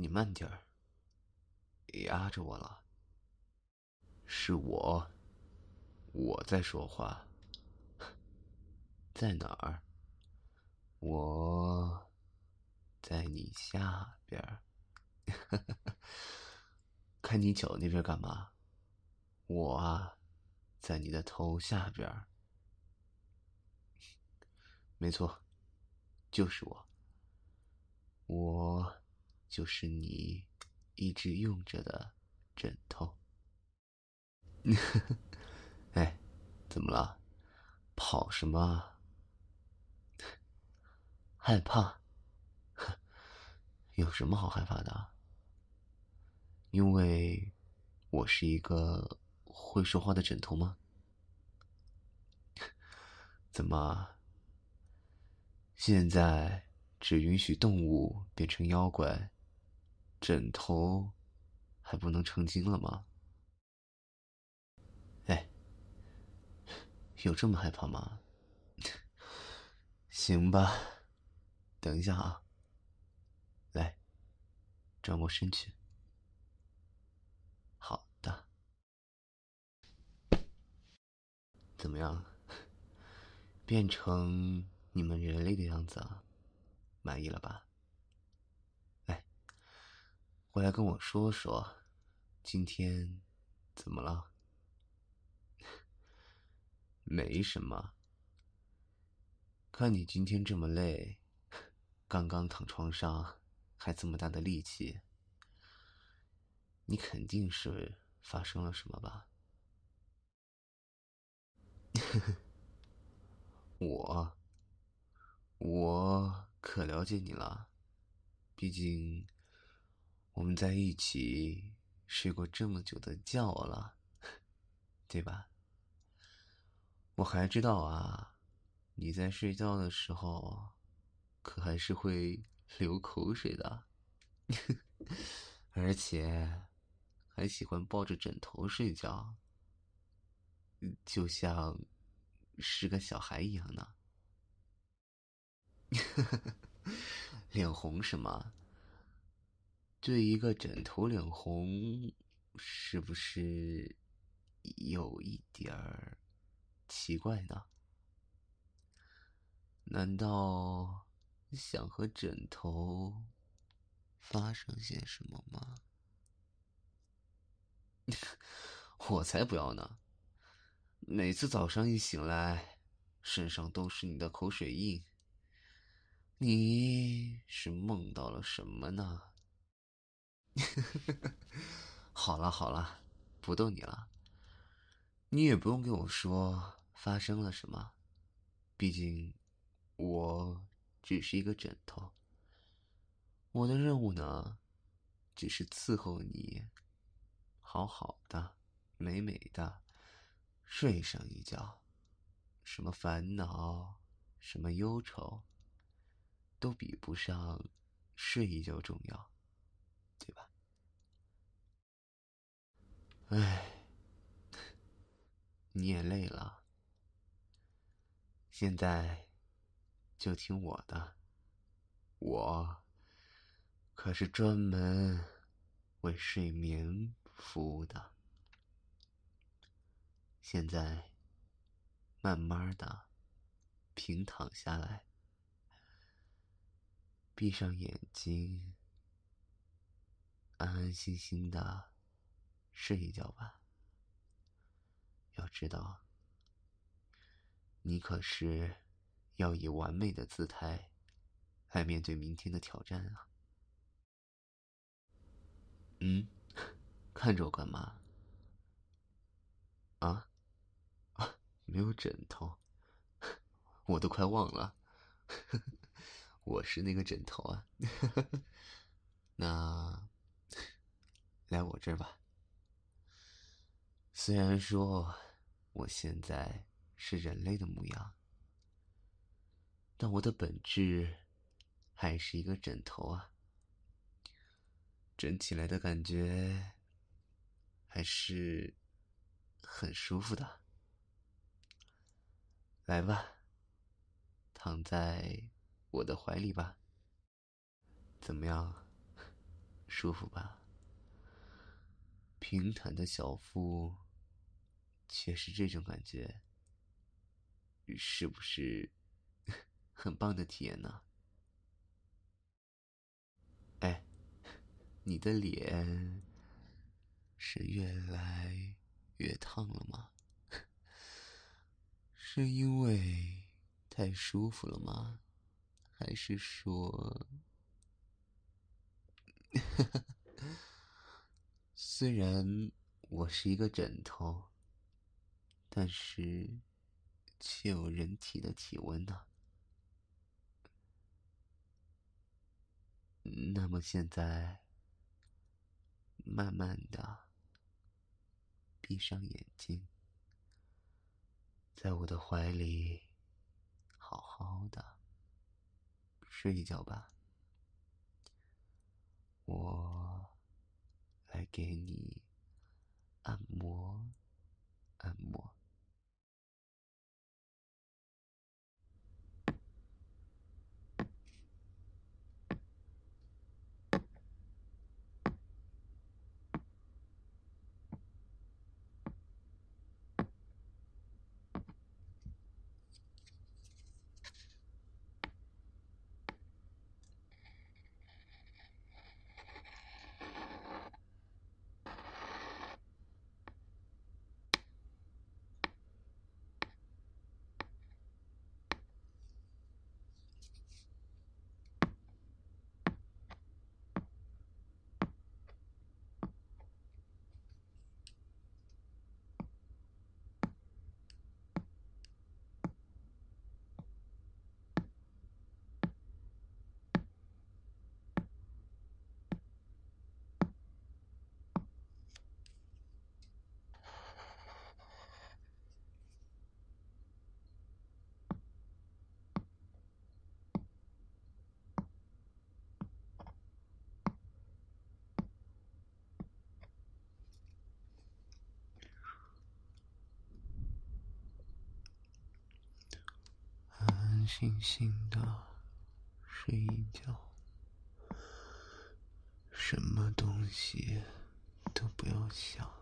你慢点儿，压着我了。是我，我在说话。在哪儿？我在你下边儿。看你脚那边干嘛？我啊，在你的头下边儿。没错，就是我。我就是你一直用着的枕头。哎，怎么了？跑什么？害怕？有什么好害怕的？因为我是一个会说话的枕头吗？怎么？现在只允许动物变成妖怪，枕头还不能成精了吗？哎，有这么害怕吗？行吧，等一下啊，来，转过身去。好的，怎么样？变成？你们人类的样子啊，满意了吧？过来跟我说说，今天怎么了？没什么。看你今天这么累，刚刚躺床上，还这么大的力气，你肯定是发生了什么吧？我。我可了解你了，毕竟我们在一起睡过这么久的觉了，对吧？我还知道啊，你在睡觉的时候可还是会流口水的，而且还喜欢抱着枕头睡觉，就像是个小孩一样呢。脸红什么？对一个枕头脸红，是不是有一点儿奇怪呢？难道想和枕头发生些什么吗？我才不要呢！每次早上一醒来，身上都是你的口水印。你是梦到了什么呢？呵呵呵好了好了，不逗你了。你也不用跟我说发生了什么，毕竟我只是一个枕头。我的任务呢，只是伺候你，好好的、美美的睡上一觉。什么烦恼，什么忧愁。都比不上睡一觉重要，对吧？哎，你也累了，现在就听我的，我可是专门为睡眠服务的。现在，慢慢的平躺下来。闭上眼睛，安安心心的睡一觉吧。要知道，你可是要以完美的姿态来面对明天的挑战啊！嗯，看着我干嘛？啊？啊，没有枕头，我都快忘了。我是那个枕头啊，那来我这儿吧。虽然说我现在是人类的模样，但我的本质还是一个枕头啊。枕起来的感觉还是很舒服的。来吧，躺在。我的怀里吧，怎么样？舒服吧？平坦的小腹，却是这种感觉，是不是 很棒的体验呢？哎，你的脸是越来越烫了吗？是因为太舒服了吗？还是说，虽然我是一个枕头，但是却有人体的体温呢？那么现在，慢慢的闭上眼睛，在我的怀里，好好的。睡一觉吧，我来给你按摩按摩。静静的睡一觉，什么东西都不要想。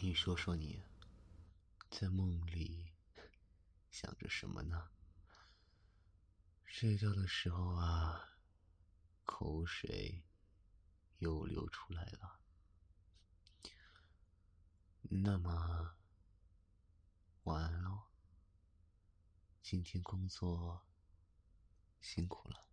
你说说你，在梦里想着什么呢？睡觉的时候啊，口水又流出来了。那么，晚安喽。今天工作辛苦了。